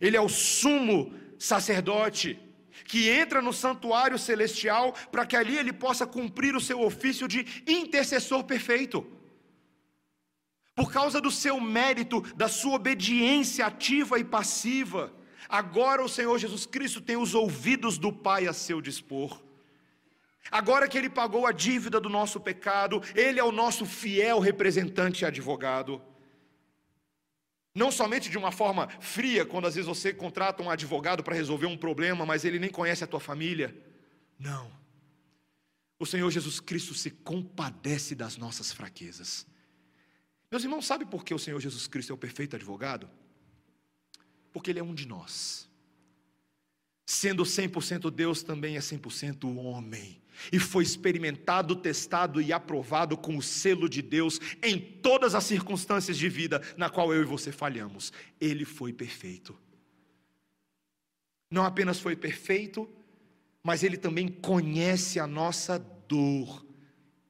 Speaker 1: Ele é o sumo sacerdote que entra no santuário celestial para que ali ele possa cumprir o seu ofício de intercessor perfeito. Por causa do seu mérito, da sua obediência ativa e passiva, agora o Senhor Jesus Cristo tem os ouvidos do Pai a seu dispor. Agora que Ele pagou a dívida do nosso pecado, Ele é o nosso fiel representante e advogado. Não somente de uma forma fria, quando às vezes você contrata um advogado para resolver um problema, mas ele nem conhece a tua família. Não. O Senhor Jesus Cristo se compadece das nossas fraquezas. Meus irmãos, sabe por que o Senhor Jesus Cristo é o perfeito advogado? Porque Ele é um de nós. Sendo 100% Deus, também é 100% homem e foi experimentado, testado e aprovado com o selo de Deus em todas as circunstâncias de vida na qual eu e você falhamos. Ele foi perfeito. Não apenas foi perfeito, mas ele também conhece a nossa dor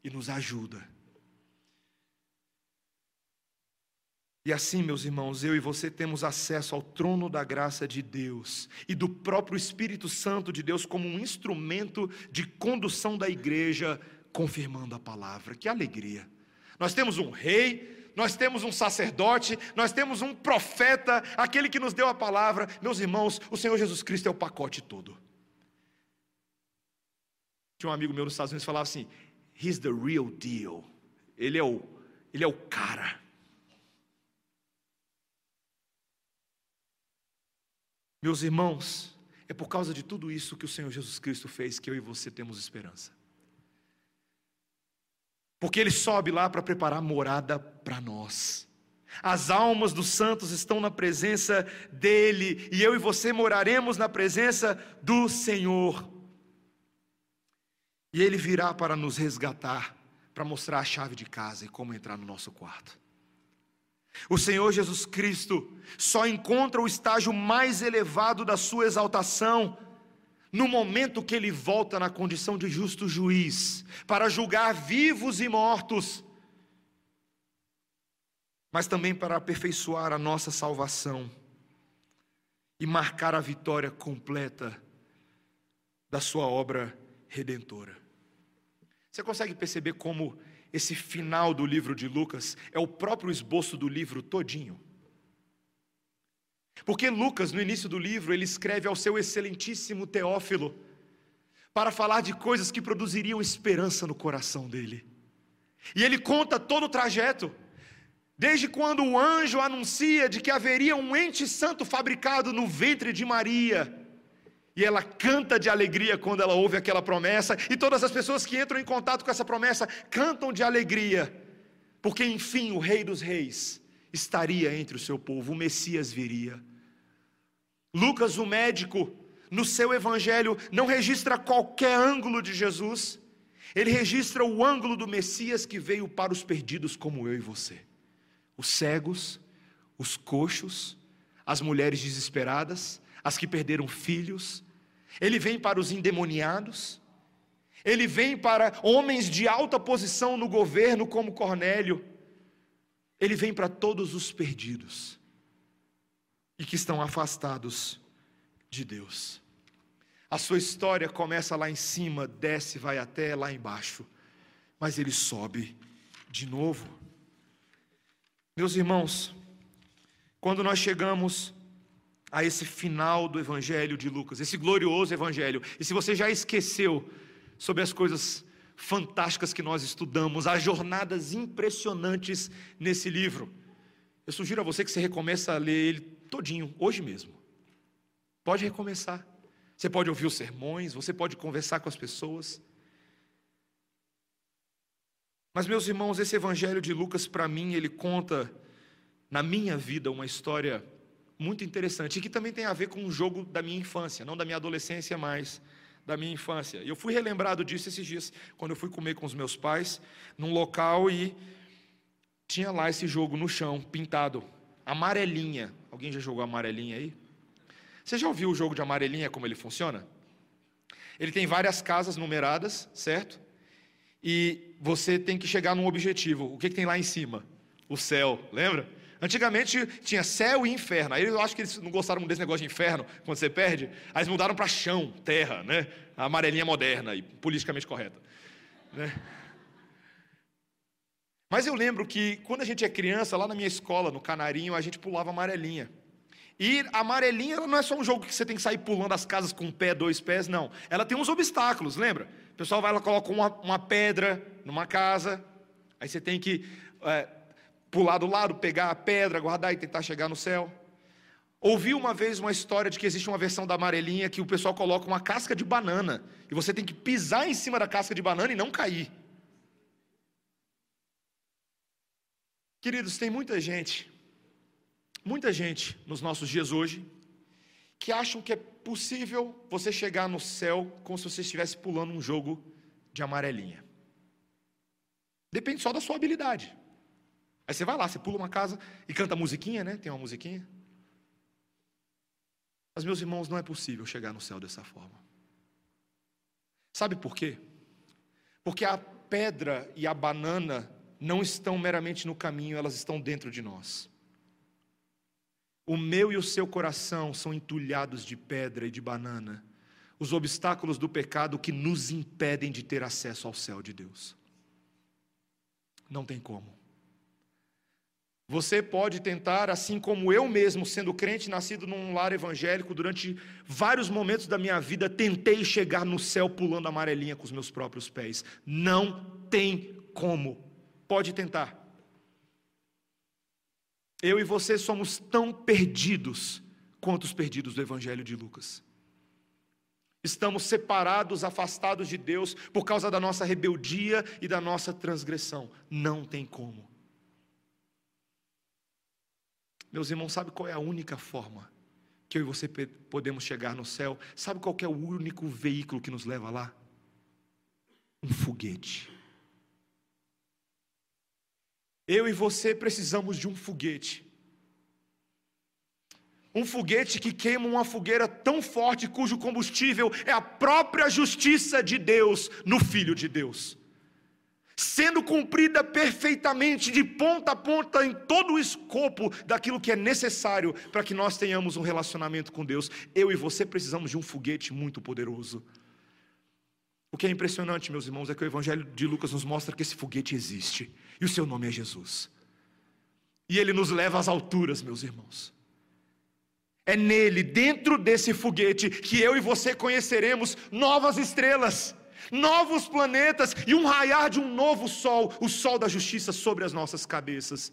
Speaker 1: e nos ajuda. E assim, meus irmãos, eu e você temos acesso ao trono da graça de Deus e do próprio Espírito Santo de Deus como um instrumento de condução da igreja, confirmando a palavra. Que alegria! Nós temos um rei, nós temos um sacerdote, nós temos um profeta, aquele que nos deu a palavra. Meus irmãos, o Senhor Jesus Cristo é o pacote todo. Tinha um amigo meu nos Estados Unidos que falava assim: He's the real deal. Ele é o, ele é o cara. Meus irmãos, é por causa de tudo isso que o Senhor Jesus Cristo fez que eu e você temos esperança. Porque Ele sobe lá para preparar morada para nós. As almas dos santos estão na presença dEle, e eu e você moraremos na presença do Senhor. E Ele virá para nos resgatar, para mostrar a chave de casa e como entrar no nosso quarto. O Senhor Jesus Cristo só encontra o estágio mais elevado da sua exaltação no momento que ele volta na condição de justo juiz, para julgar vivos e mortos, mas também para aperfeiçoar a nossa salvação e marcar a vitória completa da sua obra redentora. Você consegue perceber como esse final do livro de Lucas é o próprio esboço do livro todinho. Porque Lucas, no início do livro, ele escreve ao seu excelentíssimo Teófilo para falar de coisas que produziriam esperança no coração dele. E ele conta todo o trajeto, desde quando o anjo anuncia de que haveria um ente santo fabricado no ventre de Maria, e ela canta de alegria quando ela ouve aquela promessa, e todas as pessoas que entram em contato com essa promessa cantam de alegria, porque enfim o Rei dos Reis estaria entre o seu povo, o Messias viria. Lucas, o médico, no seu evangelho, não registra qualquer ângulo de Jesus, ele registra o ângulo do Messias que veio para os perdidos como eu e você, os cegos, os coxos, as mulheres desesperadas, as que perderam filhos, ele vem para os endemoniados, ele vem para homens de alta posição no governo, como Cornélio, ele vem para todos os perdidos e que estão afastados de Deus. A sua história começa lá em cima, desce, vai até lá embaixo, mas ele sobe de novo. Meus irmãos, quando nós chegamos a esse final do Evangelho de Lucas, esse glorioso Evangelho. E se você já esqueceu sobre as coisas fantásticas que nós estudamos, as jornadas impressionantes nesse livro, eu sugiro a você que você recomece a ler ele todinho, hoje mesmo. Pode recomeçar. Você pode ouvir os sermões, você pode conversar com as pessoas. Mas, meus irmãos, esse Evangelho de Lucas, para mim, ele conta na minha vida uma história muito interessante, e que também tem a ver com um jogo da minha infância, não da minha adolescência mais, da minha infância. Eu fui relembrado disso esses dias, quando eu fui comer com os meus pais, num local e tinha lá esse jogo no chão, pintado, amarelinha. Alguém já jogou amarelinha aí? Você já ouviu o jogo de amarelinha, como ele funciona? Ele tem várias casas numeradas, certo? E você tem que chegar num objetivo. O que, que tem lá em cima? O céu, lembra? Antigamente tinha céu e inferno. Aí eu acho que eles não gostaram desse negócio de inferno, quando você perde. Aí eles mudaram para chão, terra, né? A amarelinha moderna e politicamente correta. Né? Mas eu lembro que quando a gente é criança, lá na minha escola, no Canarinho, a gente pulava amarelinha. E a amarelinha não é só um jogo que você tem que sair pulando as casas com um pé, dois pés, não. Ela tem uns obstáculos, lembra? O pessoal vai lá, coloca uma, uma pedra numa casa, aí você tem que é, pular do lado, pegar a pedra, guardar e tentar chegar no céu. Ouvi uma vez uma história de que existe uma versão da amarelinha que o pessoal coloca uma casca de banana e você tem que pisar em cima da casca de banana e não cair. Queridos, tem muita gente, muita gente nos nossos dias hoje, que acham que é possível você chegar no céu como se você estivesse pulando um jogo de amarelinha. Depende só da sua habilidade. Aí você vai lá, você pula uma casa e canta musiquinha, né? Tem uma musiquinha. Mas, meus irmãos, não é possível chegar no céu dessa forma. Sabe por quê? Porque a pedra e a banana não estão meramente no caminho, elas estão dentro de nós. O meu e o seu coração são entulhados de pedra e de banana, os obstáculos do pecado que nos impedem de ter acesso ao céu de Deus. Não tem como. Você pode tentar, assim como eu mesmo, sendo crente, nascido num lar evangélico, durante vários momentos da minha vida, tentei chegar no céu pulando amarelinha com os meus próprios pés. Não tem como. Pode tentar. Eu e você somos tão perdidos quanto os perdidos do Evangelho de Lucas. Estamos separados, afastados de Deus por causa da nossa rebeldia e da nossa transgressão. Não tem como. Meus irmãos, sabe qual é a única forma que eu e você podemos chegar no céu? Sabe qual é o único veículo que nos leva lá? Um foguete. Eu e você precisamos de um foguete. Um foguete que queima uma fogueira tão forte cujo combustível é a própria justiça de Deus no Filho de Deus sendo cumprida perfeitamente, de ponta a ponta, em todo o escopo daquilo que é necessário para que nós tenhamos um relacionamento com Deus. Eu e você precisamos de um foguete muito poderoso. O que é impressionante, meus irmãos, é que o Evangelho de Lucas nos mostra que esse foguete existe, e o seu nome é Jesus. E ele nos leva às alturas, meus irmãos. É nele, dentro desse foguete, que eu e você conheceremos novas estrelas novos planetas e um raiar de um novo sol, o sol da justiça sobre as nossas cabeças.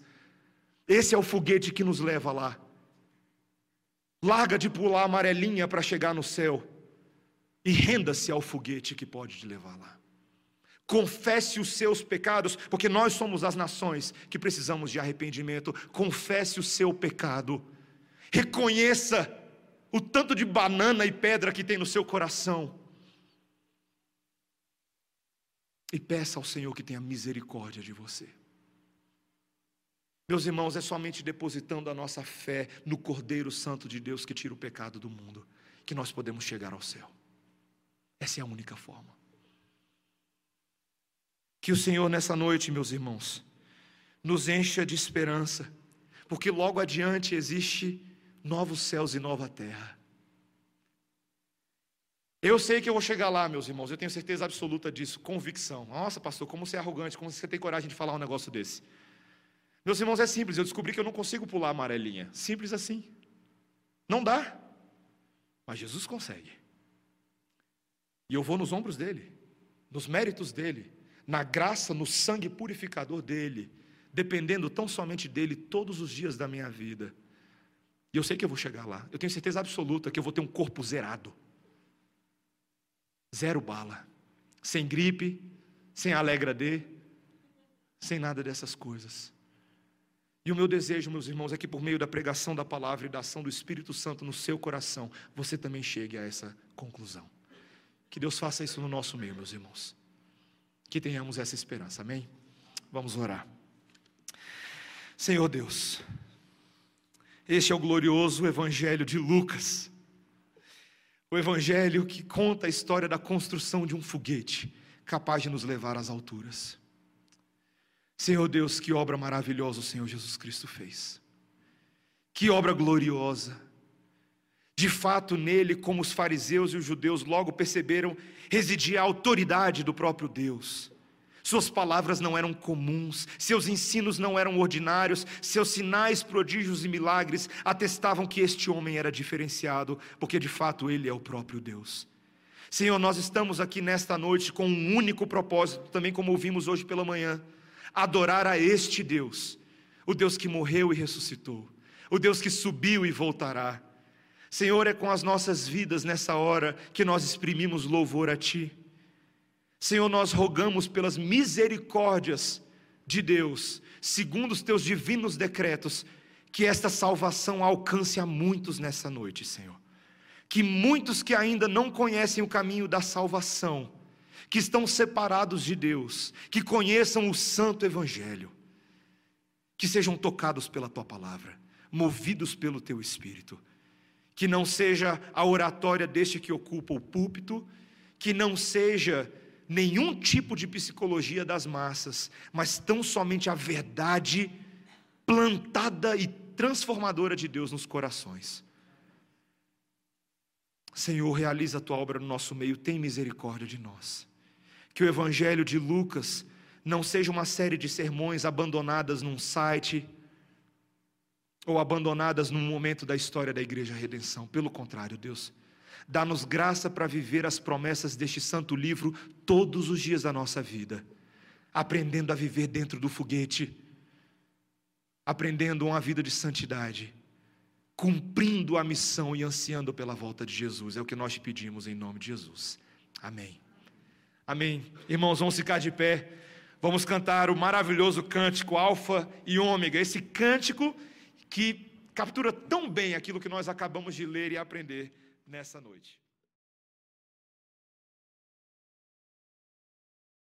Speaker 1: Esse é o foguete que nos leva lá. Larga de pular amarelinha para chegar no céu e renda-se ao foguete que pode te levar lá. Confesse os seus pecados, porque nós somos as nações que precisamos de arrependimento. Confesse o seu pecado. Reconheça o tanto de banana e pedra que tem no seu coração e peça ao Senhor que tenha misericórdia de você. Meus irmãos, é somente depositando a nossa fé no Cordeiro Santo de Deus que tira o pecado do mundo que nós podemos chegar ao céu. Essa é a única forma. Que o Senhor nessa noite, meus irmãos, nos encha de esperança, porque logo adiante existe novos céus e nova terra. Eu sei que eu vou chegar lá, meus irmãos, eu tenho certeza absoluta disso, convicção. Nossa, pastor, como você é arrogante, como você tem coragem de falar um negócio desse? Meus irmãos, é simples, eu descobri que eu não consigo pular a amarelinha. Simples assim. Não dá. Mas Jesus consegue. E eu vou nos ombros dele, nos méritos dele, na graça, no sangue purificador dele, dependendo tão somente dele todos os dias da minha vida. E eu sei que eu vou chegar lá. Eu tenho certeza absoluta que eu vou ter um corpo zerado. Zero bala. Sem gripe, sem alegra de, sem nada dessas coisas. E o meu desejo, meus irmãos, é que por meio da pregação da palavra e da ação do Espírito Santo no seu coração, você também chegue a essa conclusão. Que Deus faça isso no nosso meio, meus irmãos. Que tenhamos essa esperança, amém? Vamos orar. Senhor Deus, este é o glorioso Evangelho de Lucas o Evangelho que conta a história da construção de um foguete capaz de nos levar às alturas. Senhor Deus, que obra maravilhosa o Senhor Jesus Cristo fez. Que obra gloriosa. De fato, nele, como os fariseus e os judeus logo perceberam, residia a autoridade do próprio Deus. Suas palavras não eram comuns, seus ensinos não eram ordinários, seus sinais, prodígios e milagres atestavam que este homem era diferenciado, porque de fato ele é o próprio Deus. Senhor, nós estamos aqui nesta noite com um único propósito, também como ouvimos hoje pela manhã: adorar a este Deus, o Deus que morreu e ressuscitou, o Deus que subiu e voltará. Senhor, é com as nossas vidas nessa hora que nós exprimimos louvor a Ti. Senhor, nós rogamos pelas misericórdias de Deus, segundo os teus divinos decretos, que esta salvação alcance a muitos nessa noite, Senhor. Que muitos que ainda não conhecem o caminho da salvação, que estão separados de Deus, que conheçam o santo evangelho, que sejam tocados pela tua palavra, movidos pelo teu espírito. Que não seja a oratória deste que ocupa o púlpito, que não seja nenhum tipo de psicologia das massas, mas tão somente a verdade plantada e transformadora de Deus nos corações. Senhor, realiza a tua obra no nosso meio, tem misericórdia de nós. Que o Evangelho de Lucas não seja uma série de sermões abandonadas num site ou abandonadas num momento da história da Igreja Redenção. Pelo contrário, Deus, dá-nos graça para viver as promessas deste santo livro todos os dias da nossa vida, aprendendo a viver dentro do foguete, aprendendo uma vida de santidade cumprindo a missão e ansiando pela volta de Jesus. É o que nós te pedimos em nome de Jesus. Amém. Amém. Irmãos, vamos ficar de pé. Vamos cantar o maravilhoso cântico Alfa e Ômega. Esse cântico que captura tão bem aquilo que nós acabamos de ler e aprender nessa noite.